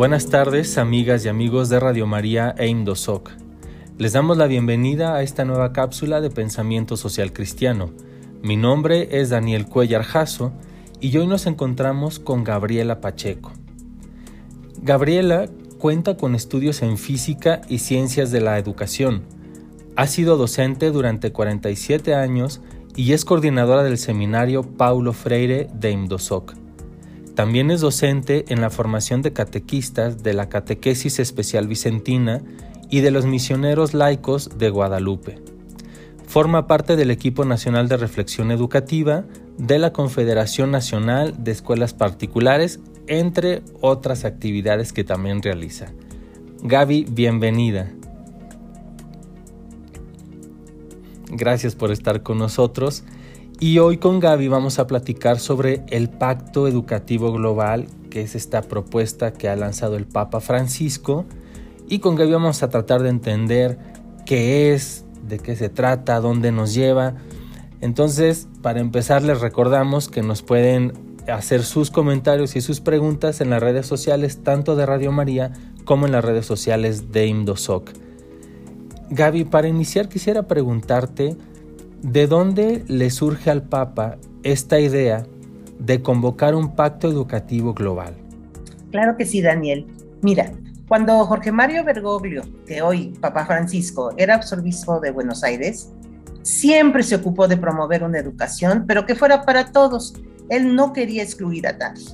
Buenas tardes, amigas y amigos de Radio María e Indosoc. Les damos la bienvenida a esta nueva cápsula de pensamiento social cristiano. Mi nombre es Daniel Cuellar Jasso y hoy nos encontramos con Gabriela Pacheco. Gabriela cuenta con estudios en física y ciencias de la educación. Ha sido docente durante 47 años y es coordinadora del seminario Paulo Freire de Indosoc. También es docente en la formación de catequistas de la Catequesis Especial Vicentina y de los misioneros laicos de Guadalupe. Forma parte del equipo nacional de reflexión educativa de la Confederación Nacional de Escuelas Particulares, entre otras actividades que también realiza. Gaby, bienvenida. Gracias por estar con nosotros. Y hoy con Gaby vamos a platicar sobre el Pacto Educativo Global, que es esta propuesta que ha lanzado el Papa Francisco. Y con Gaby vamos a tratar de entender qué es, de qué se trata, dónde nos lleva. Entonces, para empezar, les recordamos que nos pueden hacer sus comentarios y sus preguntas en las redes sociales, tanto de Radio María como en las redes sociales de Indosoc. Gaby, para iniciar quisiera preguntarte, ¿De dónde le surge al Papa esta idea de convocar un pacto educativo global? Claro que sí, Daniel. Mira, cuando Jorge Mario Bergoglio, que hoy Papa Francisco, era arzobispo de Buenos Aires, siempre se ocupó de promover una educación, pero que fuera para todos. Él no quería excluir a nadie.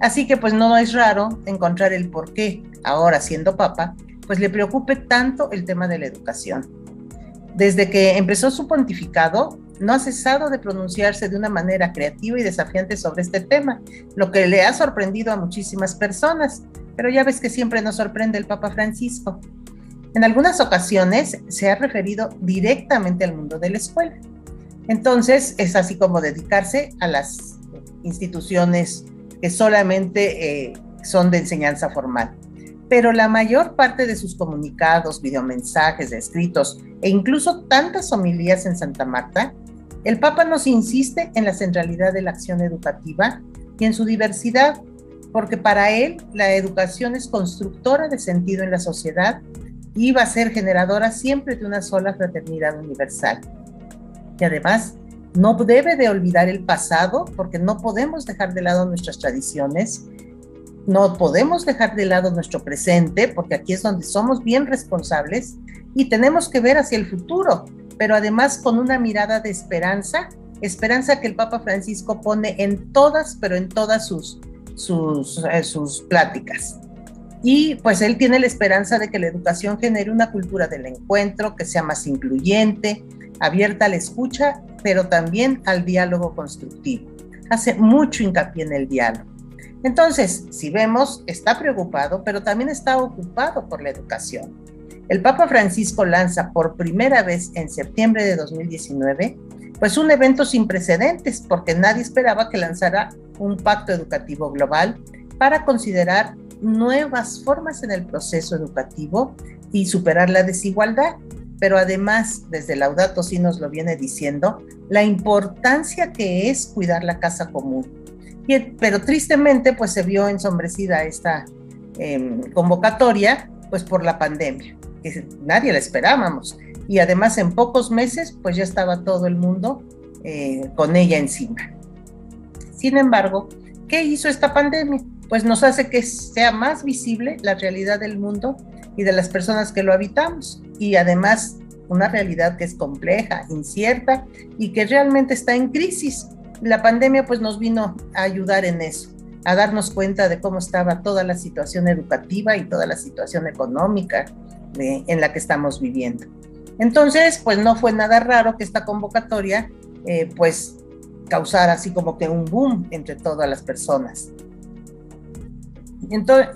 Así que pues no es raro encontrar el por qué, ahora siendo Papa, pues le preocupe tanto el tema de la educación. Desde que empezó su pontificado, no ha cesado de pronunciarse de una manera creativa y desafiante sobre este tema, lo que le ha sorprendido a muchísimas personas, pero ya ves que siempre nos sorprende el Papa Francisco. En algunas ocasiones se ha referido directamente al mundo de la escuela. Entonces es así como dedicarse a las instituciones que solamente eh, son de enseñanza formal pero la mayor parte de sus comunicados, videomensajes, escritos e incluso tantas homilías en Santa Marta, el Papa nos insiste en la centralidad de la acción educativa y en su diversidad, porque para él la educación es constructora de sentido en la sociedad y va a ser generadora siempre de una sola fraternidad universal. Y además, no debe de olvidar el pasado porque no podemos dejar de lado nuestras tradiciones no podemos dejar de lado nuestro presente, porque aquí es donde somos bien responsables y tenemos que ver hacia el futuro, pero además con una mirada de esperanza, esperanza que el Papa Francisco pone en todas, pero en todas sus, sus, eh, pláticas. Y pues él tiene la esperanza de que la educación genere una cultura del encuentro, que sea más incluyente, abierta a la escucha, pero también al diálogo constructivo. Hace mucho hincapié en el diálogo. Entonces, si vemos, está preocupado, pero también está ocupado por la educación. El Papa Francisco lanza por primera vez en septiembre de 2019, pues un evento sin precedentes, porque nadie esperaba que lanzara un pacto educativo global para considerar nuevas formas en el proceso educativo y superar la desigualdad. Pero además, desde Laudato sí nos lo viene diciendo, la importancia que es cuidar la casa común pero tristemente pues se vio ensombrecida esta em, convocatoria pues por la pandemia, que nadie la esperábamos. Y además en pocos meses pues ya estaba todo el mundo eh, con ella encima. Sin embargo, ¿qué hizo esta pandemia? Pues nos hace que sea más visible la realidad del mundo y de las personas que lo habitamos. Y además una realidad que es compleja, incierta y que realmente está en crisis la pandemia pues nos vino a ayudar en eso, a darnos cuenta de cómo estaba toda la situación educativa y toda la situación económica en la que estamos viviendo. Entonces, pues no fue nada raro que esta convocatoria eh, pues causara así como que un boom entre todas las personas. Entonces,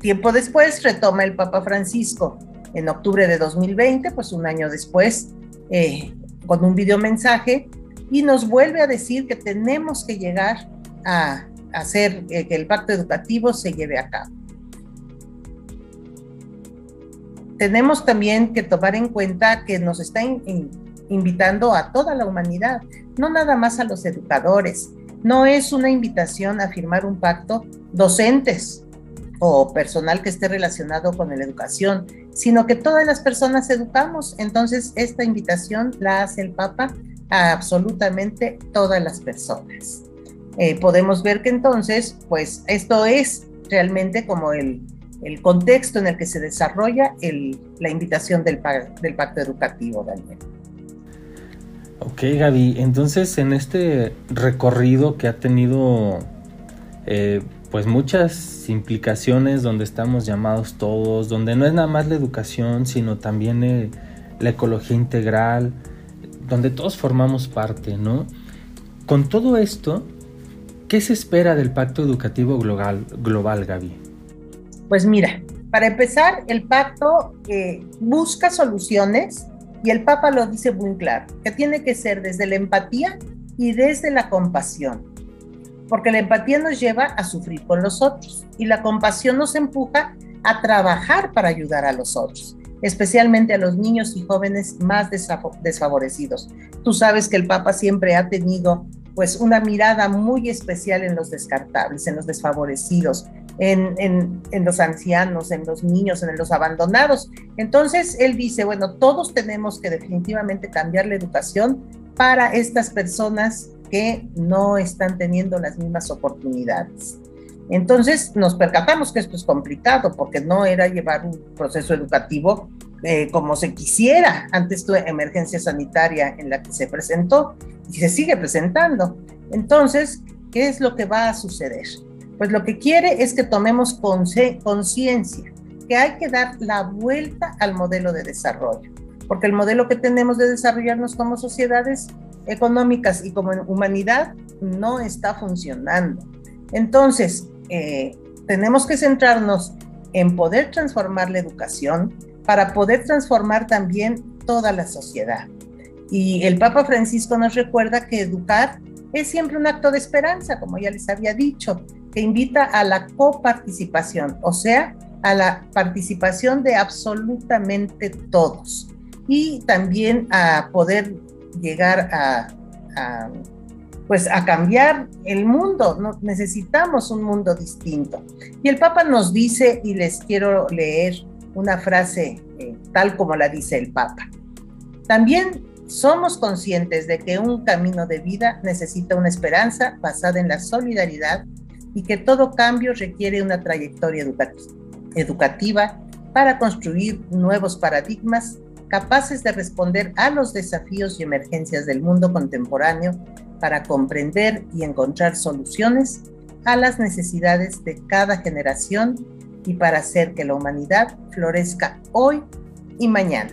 tiempo después retoma el Papa Francisco en octubre de 2020, pues un año después, eh, con un videomensaje y nos vuelve a decir que tenemos que llegar a hacer que el pacto educativo se lleve a cabo. Tenemos también que tomar en cuenta que nos está invitando a toda la humanidad, no nada más a los educadores. No es una invitación a firmar un pacto docentes, o personal que esté relacionado con la educación, sino que todas las personas educamos. Entonces, esta invitación la hace el Papa a absolutamente todas las personas. Eh, podemos ver que entonces, pues esto es realmente como el, el contexto en el que se desarrolla el, la invitación del, pacto educativo, Daniel. Ok, Gaby, entonces en este recorrido que ha tenido eh, pues muchas implicaciones donde estamos llamados todos, donde no es nada más la educación, sino también eh, la ecología integral, donde todos formamos parte, ¿no? Con todo esto, ¿qué se espera del Pacto Educativo Global, global Gaby? Pues mira, para empezar, el pacto eh, busca soluciones y el Papa lo dice muy claro, que tiene que ser desde la empatía y desde la compasión porque la empatía nos lleva a sufrir con los otros y la compasión nos empuja a trabajar para ayudar a los otros, especialmente a los niños y jóvenes más desfavorecidos. Tú sabes que el Papa siempre ha tenido pues una mirada muy especial en los descartables, en los desfavorecidos, en, en, en, los ancianos, en los niños, en los abandonados. Entonces, él dice, bueno, todos tenemos que definitivamente cambiar la educación para estas personas que no están teniendo las mismas oportunidades. Entonces nos percatamos que esto es complicado porque no era llevar un proceso educativo eh, como se quisiera antes de emergencia sanitaria en la que se presentó y se sigue presentando. Entonces, ¿qué es lo que va a suceder? Pues lo que quiere es que tomemos conciencia que hay que dar la vuelta al modelo de desarrollo, porque el modelo que tenemos de desarrollarnos como sociedades económicas y como humanidad no está funcionando. Entonces, eh, tenemos que centrarnos en poder transformar la educación para poder transformar también toda la sociedad. Y el Papa Francisco nos recuerda que educar es siempre un acto de esperanza, como ya les había dicho, que invita a la coparticipación, o sea, a la participación de absolutamente todos y también a poder llegar a, pues a cambiar el mundo. Necesitamos un mundo distinto. Y el Papa nos dice, y les quiero leer una frase eh, tal como la dice el Papa. También somos conscientes de que un camino de vida necesita una esperanza basada en la solidaridad y que todo cambio requiere una trayectoria educativa para construir nuevos paradigmas capaces de responder a los desafíos y emergencias del mundo contemporáneo para comprender y encontrar soluciones a las necesidades de cada generación y para hacer que la humanidad florezca hoy y mañana.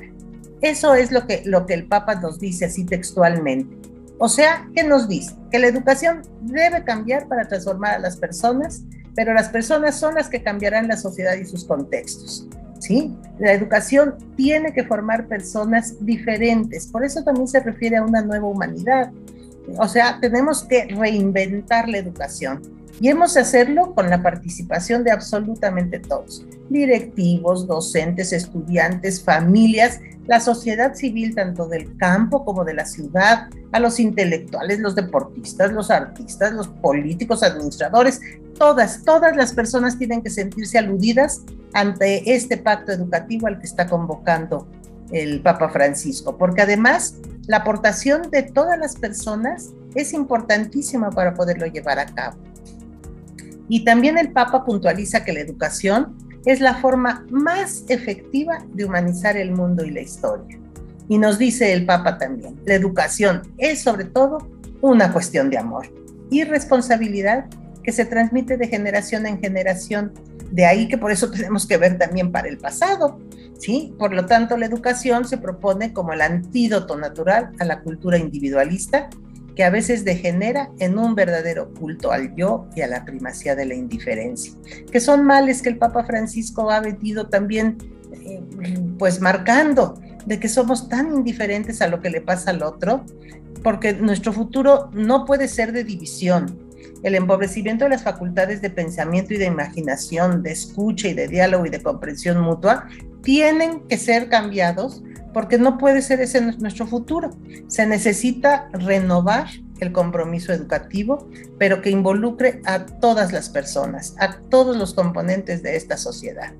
Eso es lo que, lo que el Papa nos dice así textualmente. O sea, ¿qué nos dice? Que la educación debe cambiar para transformar a las personas, pero las personas son las que cambiarán la sociedad y sus contextos. ¿sí? La educación tiene que formar personas diferentes, por eso también se refiere a una nueva humanidad. O sea, tenemos que reinventar la educación y hemos de hacerlo con la participación de absolutamente todos, directivos, docentes, estudiantes, familias, la sociedad civil tanto del campo como de la ciudad, a los intelectuales, los deportistas, los artistas, los políticos, administradores, todas, todas las personas tienen que sentirse aludidas ante este pacto educativo al que está convocando el Papa Francisco, porque además la aportación de todas las personas es importantísima para poderlo llevar a cabo. Y también el Papa puntualiza que la educación es la forma más efectiva de humanizar el mundo y la historia. Y nos dice el Papa también, la educación es sobre todo una cuestión de amor y responsabilidad que se transmite de generación en generación. De ahí que por eso tenemos que ver también para el pasado, ¿sí? Por lo tanto, la educación se propone como el antídoto natural a la cultura individualista que a veces degenera en un verdadero culto al yo y a la primacía de la indiferencia, que son males que el Papa Francisco ha venido también eh, pues marcando de que somos tan indiferentes a lo que le pasa al otro, porque nuestro futuro no puede ser de división. El empobrecimiento de las facultades de pensamiento y de imaginación, de escucha y de diálogo y de comprensión mutua tienen que ser cambiados porque no puede ser ese nuestro futuro. Se necesita renovar el compromiso educativo, pero que involucre a todas las personas, a todos los componentes de esta sociedad.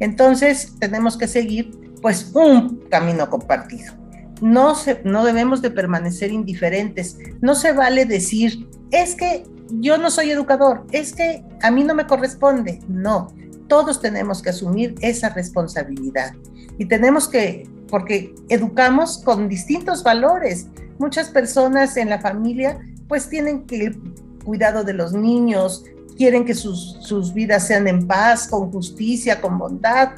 Entonces, tenemos que seguir pues un camino compartido. No, se, no debemos de permanecer indiferentes. No se vale decir, es que yo no soy educador, es que a mí no me corresponde. No, todos tenemos que asumir esa responsabilidad. Y tenemos que, porque educamos con distintos valores. Muchas personas en la familia pues tienen que cuidado de los niños, quieren que sus, sus vidas sean en paz, con justicia, con bondad,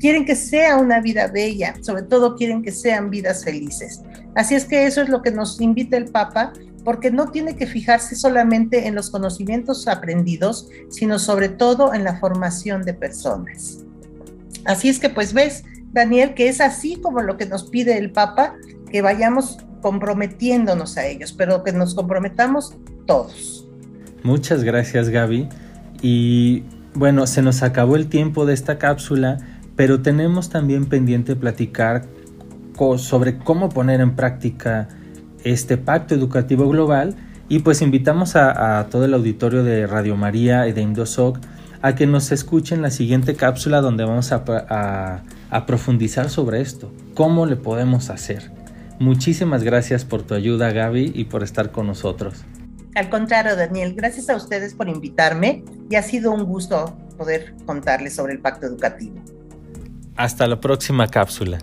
quieren que sea una vida bella, sobre todo quieren que sean vidas felices. Así es que eso es lo que nos invita el Papa porque no tiene que fijarse solamente en los conocimientos aprendidos, sino sobre todo en la formación de personas. Así es que pues ves, Daniel, que es así como lo que nos pide el Papa, que vayamos comprometiéndonos a ellos, pero que nos comprometamos todos. Muchas gracias Gaby. Y bueno, se nos acabó el tiempo de esta cápsula, pero tenemos también pendiente platicar sobre cómo poner en práctica este pacto educativo global y pues invitamos a, todo el auditorio de Radio María y de Indosoc a que nos escuchen la siguiente cápsula donde vamos a, a profundizar sobre esto, cómo le podemos hacer. Muchísimas gracias por tu ayuda Gaby y por estar con nosotros. Al contrario, Daniel, gracias a ustedes por invitarme y ha sido un gusto poder contarles sobre el pacto educativo. Hasta la próxima cápsula.